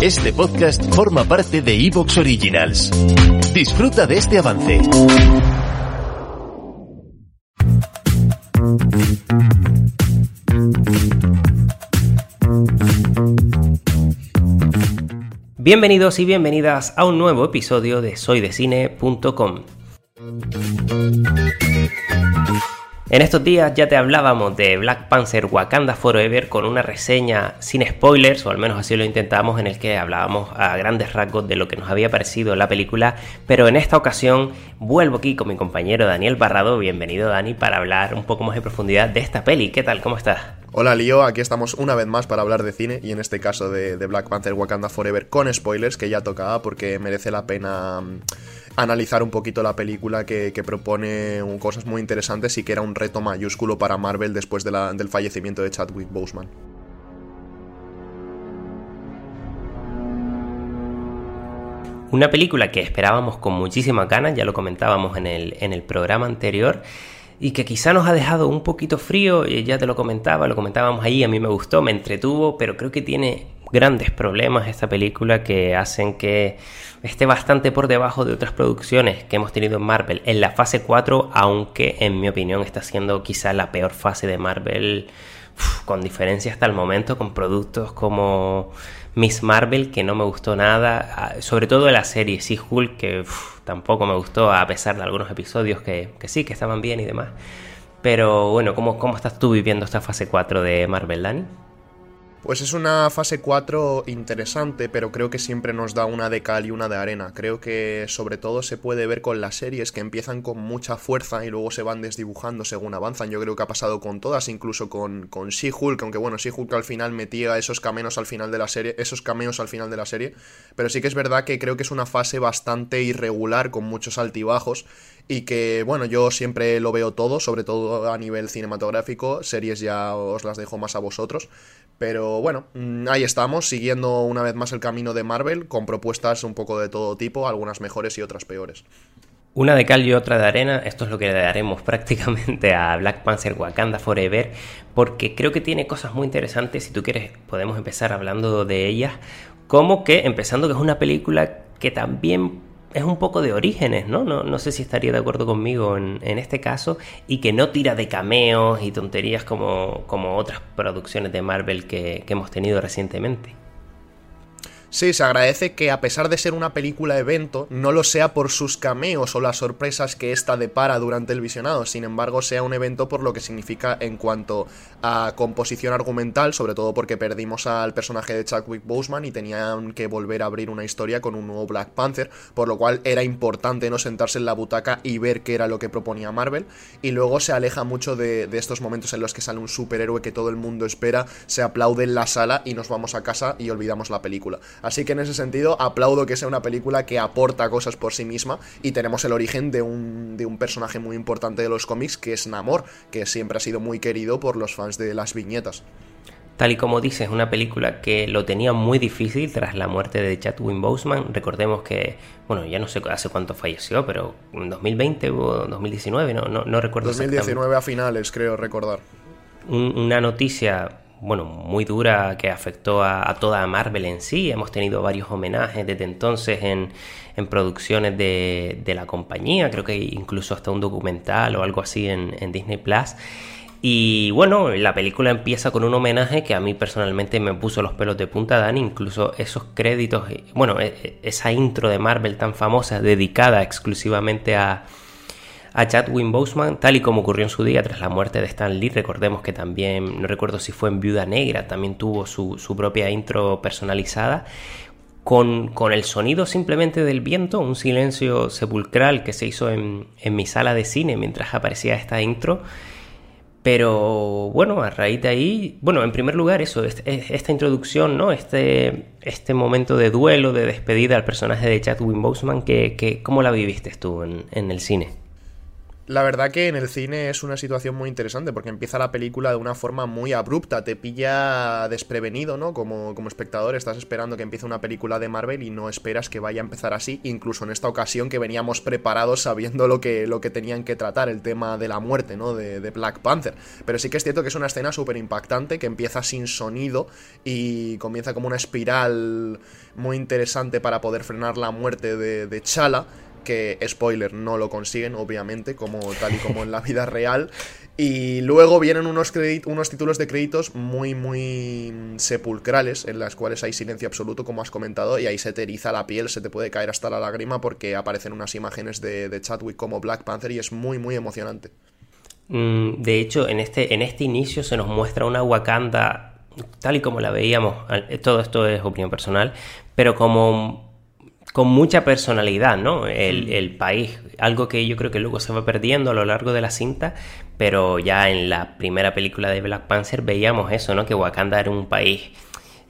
Este podcast forma parte de Evox Originals. Disfruta de este avance. Bienvenidos y bienvenidas a un nuevo episodio de soydecine.com. En estos días ya te hablábamos de Black Panther Wakanda Forever con una reseña sin spoilers, o al menos así lo intentamos, en el que hablábamos a grandes rasgos de lo que nos había parecido la película, pero en esta ocasión vuelvo aquí con mi compañero Daniel Barrado, bienvenido Dani, para hablar un poco más en profundidad de esta peli. ¿Qué tal? ¿Cómo estás? Hola Lío, aquí estamos una vez más para hablar de cine y en este caso de, de Black Panther Wakanda Forever con spoilers, que ya tocaba porque merece la pena mm, analizar un poquito la película que, propone cosas muy interesantes y que era un reto mayúsculo para Marvel después del fallecimiento de Chadwick Boseman. Una película que esperábamos con muchísima ganas, ya lo comentábamos en el, en el programa anterior, y que quizá nos ha dejado un poquito frío, ya te lo comentaba, lo comentábamos ahí, a mí me gustó, me entretuvo, pero creo que tiene grandes problemas esta película que hacen que esté bastante por debajo de otras producciones que hemos tenido en Marvel en la fase 4, aunque en mi opinión está siendo quizá la peor fase de Marvel con diferencia hasta el momento, con productos como Miss Marvel, que no me gustó nada, ah, sobre todo la serie She-Hulk, que tampoco me gustó, a pesar de algunos episodios que, que, sí, que estaban bien y demás. Pero bueno, ¿cómo, ¿cómo estás tú viviendo esta fase 4 de Marvel, Dani? Pues es una fase 4 interesante, pero creo que siempre nos da una de cal y una de arena. Creo que sobre todo se puede ver con las series que empiezan con mucha fuerza y luego se van desdibujando según avanzan. Yo creo que ha pasado con todas, incluso con, con She-Hulk, aunque bueno, She-Hulk al final metía esos cameos al final de la serie, esos cameos al final de la serie, pero sí que es verdad que creo que es una fase bastante irregular con muchos altibajos y que bueno, yo siempre lo veo todo, sobre todo a nivel cinematográfico, series ya os las dejo más a vosotros, pero bueno, mm, ahí estamos, siguiendo una vez más el camino de Marvel, con propuestas un poco de todo tipo, algunas mejores y otras peores. Una de cal y otra de arena, esto es lo que le daremos prácticamente a Black Panther Wakanda Forever, porque creo que tiene cosas muy interesantes, si tú quieres podemos empezar hablando de ellas, como que empezando que es una película que también es un poco de orígenes, ¿no? No, no sé si estaría de acuerdo conmigo en, este caso, y que no tira de cameos y tonterías como, como otras producciones de Marvel que hemos tenido recientemente. Sí, se agradece que a pesar de ser una película evento, no lo sea por sus cameos o las sorpresas que ésta depara durante el visionado, sin embargo sea un evento por lo que significa en cuanto a composición argumental, sobre todo porque perdimos al personaje de Chadwick Boseman y tenían que volver a abrir una historia con un nuevo Black Panther, por lo cual era importante no sentarse en la butaca y ver qué era lo que proponía Marvel, y luego se aleja mucho de, de estos momentos en los que sale un superhéroe que todo el mundo espera, se aplaude en la sala y nos vamos a casa y olvidamos la película. Así que en ese sentido aplaudo que sea una película que aporta cosas por sí misma y tenemos el origen de un, de un personaje muy importante de los cómics que es Namor, que siempre ha sido muy querido por los fans de las viñetas. Tal y como dices, una película que lo tenía muy difícil tras la muerte de Chadwick Boseman. Recordemos que, bueno, ya no sé hace cuánto falleció, pero en 2020 o 2019, no, no, no recuerdo 2019 a finales, creo recordar. una noticia bueno, muy dura que afectó a, toda Marvel en sí. Hemos tenido varios homenajes desde entonces en, producciones de, la compañía, creo que incluso hasta un documental o algo así en, Disney Plus. Y bueno, la película empieza con un homenaje que a mí personalmente me puso los pelos de punta, Dan, incluso esos créditos, bueno, e, e, esa intro de Marvel tan famosa dedicada exclusivamente a, a Chadwick Boseman, tal y como ocurrió en su día tras la muerte de Stan Lee. Recordemos que también, no recuerdo si fue en Viuda Negra, también tuvo su, propia intro personalizada. Con, con, el sonido simplemente del viento, un silencio sepulcral que se hizo en, en mi sala de cine mientras aparecía esta intro Pero bueno, a raíz de ahí, bueno, en primer lugar eso, esta introducción, ¿no? Este, este momento de duelo, de despedida al personaje de Chadwick Boseman, que, que, ¿cómo la viviste tú en, en el cine? La verdad que en el cine es una situación muy interesante porque empieza la película de una forma muy abrupta, te pilla desprevenido, ¿no? Como, como espectador estás esperando que empiece una película de Marvel y no esperas que vaya a empezar así, incluso en esta ocasión que veníamos preparados sabiendo lo que, lo que tenían que tratar, el tema de la muerte, ¿no? De, de Black Panther. Pero sí que es cierto que es una escena súper impactante que empieza sin sonido y comienza como una espiral muy interesante para poder frenar la muerte de, de Chala que, spoiler, no lo consiguen, obviamente, como tal y como en la vida real. Y luego vienen unos, unos títulos de créditos muy, muy sepulcrales, en las cuales hay silencio absoluto, como has comentado, y ahí se te eriza la piel, se te puede caer hasta la lágrima porque aparecen unas imágenes de, Chadwick como Black Panther y es muy, muy emocionante. Mm, de hecho, en este, en este inicio se nos muestra una Wakanda tal y como la veíamos, todo esto es opinión personal, pero como con mucha personalidad, ¿no? El, país, algo que yo creo que luego se va perdiendo a lo largo de la cinta, pero ya en la primera película de Black Panther veíamos eso, ¿no? Que Wakanda era un país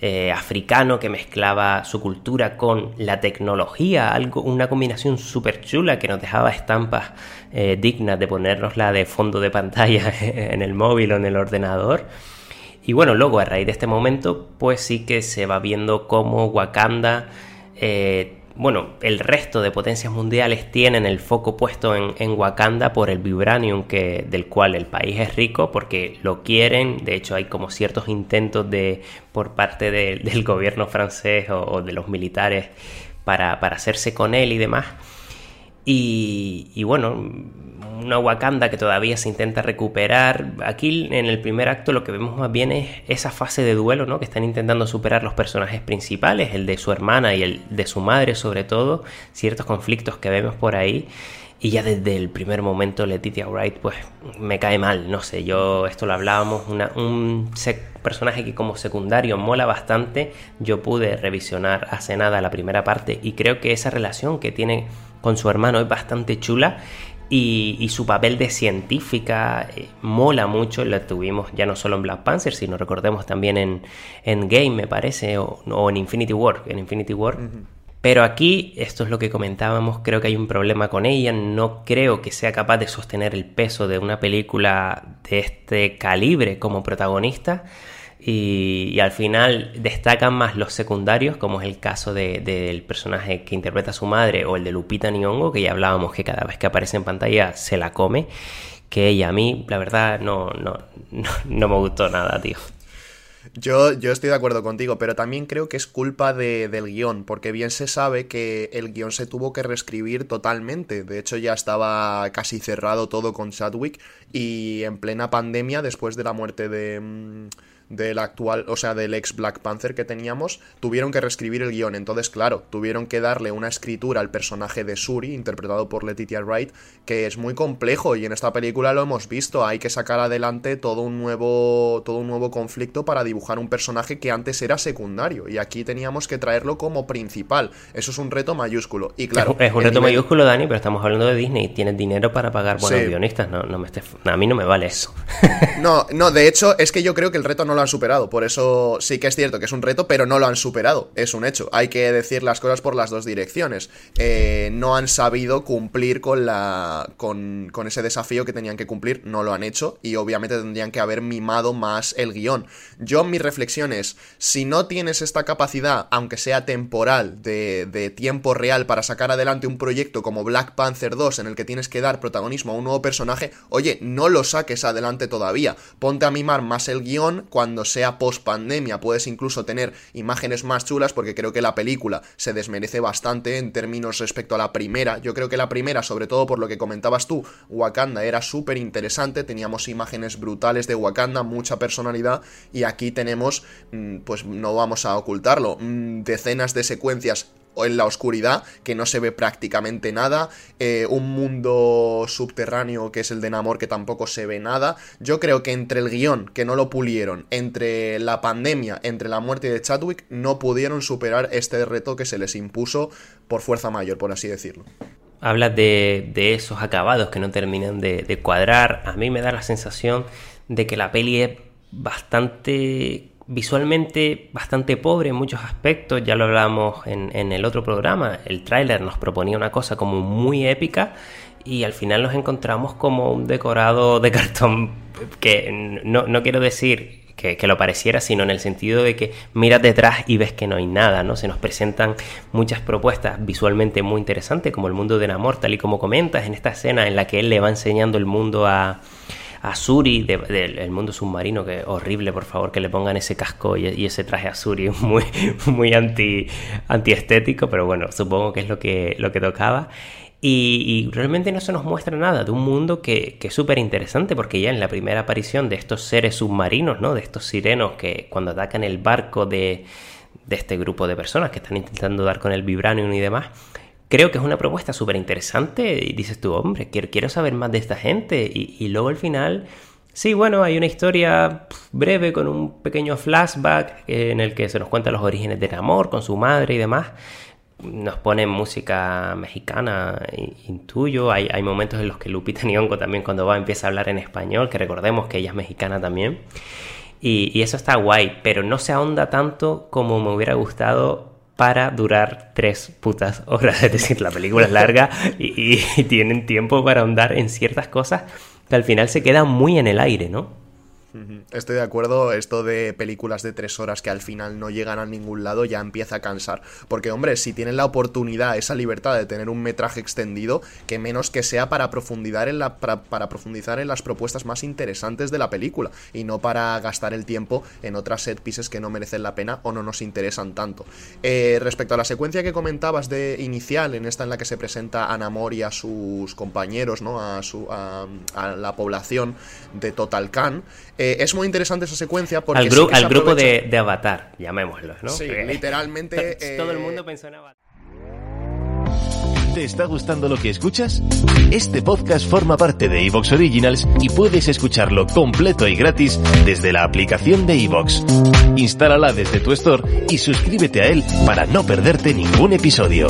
eh, africano que mezclaba su cultura con la tecnología, algo, una combinación súper chula que nos dejaba estampas eh, dignas de ponernosla de fondo de pantalla en el móvil o en el ordenador. Y bueno, luego a raíz de este momento, pues sí que se va viendo cómo Wakanda eh, bueno, el resto de potencias mundiales tienen el foco puesto en, Wakanda por el vibranium que, del cual el país es rico porque lo quieren. De hecho, hay como ciertos intentos de, por parte del gobierno francés o, de los militares para, para hacerse con él y demás. Y, bueno, una Wakanda que todavía se intenta recuperar. Aquí en el primer acto lo que vemos más bien es esa fase de duelo, ¿no? Que están intentando superar los personajes principales, el de su hermana y el de su madre sobre todo, ciertos conflictos que vemos por ahí. Y ya desde el primer momento Letitia Wright pues me cae mal, no sé, yo esto lo hablábamos, un personaje que como secundario mola bastante, yo pude revisionar hace nada la primera parte y creo que esa relación que tiene con su hermano es bastante chula y, su papel de científica eh, mola mucho, lo tuvimos ya no solo en Black Panther, sino recordemos también en, en Game, me parece, o, en Infinity War. En Infinity War. Pero aquí, esto es lo que comentábamos, creo que hay un problema con ella, no creo que sea capaz de sostener el peso de una película de este calibre como protagonista y, al final destacan más los secundarios, como es el caso del personaje que interpreta a su madre o el de Lupita Nyong'o, que ya hablábamos que cada vez que aparece en pantalla se la come, que ella a mí, la verdad, no, no, no, me gustó nada, tío. Yo, yo, estoy de acuerdo contigo, pero también creo que es culpa de, del guion, porque bien se sabe que el guion se tuvo que reescribir totalmente. De hecho, ya estaba casi cerrado todo con Chadwick y en plena pandemia, después de la muerte de... Mm, del actual, o sea, del ex Black Panther que teníamos, tuvieron que reescribir el guion. Entonces, claro, tuvieron que darle una escritura al personaje de Suri, interpretado por Letitia Wright, que es muy complejo y en esta película lo hemos visto. Hay que sacar adelante todo un nuevo, todo un nuevo conflicto para dibujar un personaje que antes era secundario y aquí teníamos que traerlo como principal. Eso es un reto mayúsculo. Y claro, es, un reto mayúsculo, Dani, pero estamos hablando de Disney. Tienes dinero para pagar buenos guionistas. No, no me a mí no me vale eso. no, no, de hecho es que yo creo que el reto no lo han superado. Por eso sí que es cierto que es un reto, pero no lo han superado. Es un hecho. Hay que decir las cosas por las dos direcciones. Eh, no han sabido cumplir con, la, con, con ese desafío que tenían que cumplir. No lo han hecho. Y obviamente tendrían que haber mimado más el guion. Yo, mi reflexión es: si no tienes esta capacidad, aunque sea temporal, de, de tiempo real para sacar adelante un proyecto como Black Panther 2, en el que tienes que dar protagonismo a un nuevo personaje, oye, no lo saques adelante todavía. Ponte a mimar más el guion cuando sea post pandemia. Puedes incluso tener imágenes más chulas porque creo que la película se desmerece bastante en términos respecto a la primera. Yo creo que la primera, sobre todo por lo que comentabas tú, Wakanda era súper interesante, teníamos imágenes brutales de Wakanda, mucha personalidad y aquí tenemos, mm, pues no vamos a ocultarlo, mm, decenas de secuencias en la oscuridad, que no se ve prácticamente nada, eh, un mundo subterráneo que es el de Namor que tampoco se ve nada. Yo creo que entre el guion, que no lo pulieron, entre la pandemia, entre la muerte de Chadwick, no pudieron superar este reto que se les impuso por fuerza mayor, por así decirlo. Hablas de, esos acabados que no terminan de, de cuadrar. A mí me da la sensación de que la peli es bastante visualmente bastante pobre en muchos aspectos, ya lo hablábamos en, en el otro programa, el tráiler nos proponía una cosa como muy épica y al final nos encontramos como un decorado de cartón que no, no quiero decir que, que, lo pareciera, sino en el sentido de que miras detrás y ves que no hay nada, ¿no? Se nos presentan muchas propuestas visualmente muy interesantes, como el mundo de Namor, tal y como comentas en esta escena en la que él le va enseñando el mundo a, a Suri del mundo submarino, que horrible, por favor, que le pongan ese casco y, ese traje a Suri, muy, muy anti, antiestético, pero bueno, supongo que es lo que, lo que tocaba. Y, realmente no se nos muestra nada de un mundo que, que es súper interesante porque ya en la primera aparición de estos seres submarinos, ¿no? de estos sirenos que cuando atacan el barco de, de este grupo de personas que están intentando dar con el vibranium y demás, creo que es una propuesta súper interesante y dices tú, hombre, quiero, quiero saber más de esta gente y, luego al final... Sí, bueno, hay una historia breve con un pequeño flashback en el que se nos cuenta los orígenes del amor con su madre y demás. Nos ponen música mexicana, intuyo. Hay, hay momentos en los que Lupita Nyong'o también cuando va empieza a hablar en español, que recordemos que ella es mexicana también. Y, y eso está guay, pero no se ahonda tanto como me hubiera gustado para durar tres putas horas. Es decir, la película es larga y, y, tienen tiempo para ahondar en ciertas cosas que al final se quedan muy en el aire, ¿no? Estoy de acuerdo, esto de películas de tres horas que al final no llegan a ningún lado ya empieza a cansar. Porque, hombre, si tienen la oportunidad, esa libertad de tener un metraje extendido, que menos que sea para profundizar en, la, para, profundizar en las propuestas más interesantes de la película y no para gastar el tiempo en otras set pieces que no merecen la pena o no nos interesan tanto. Eh, respecto a la secuencia que comentabas de inicial, en esta en la que se presenta a Namor y a sus compañeros, ¿no? A, su, a, la población de Total Khan, es muy interesante esa secuencia porque... Al, al grupo de, de, Avatar, llamémoslo, ¿no? Sí, literalmente... Todo el mundo pensó en Avatar. ¿Te está gustando lo que escuchas? Este podcast forma parte de Evox Originals y puedes escucharlo completo y gratis desde la aplicación de Evox. Instálala desde tu store y suscríbete a él para no perderte ningún episodio.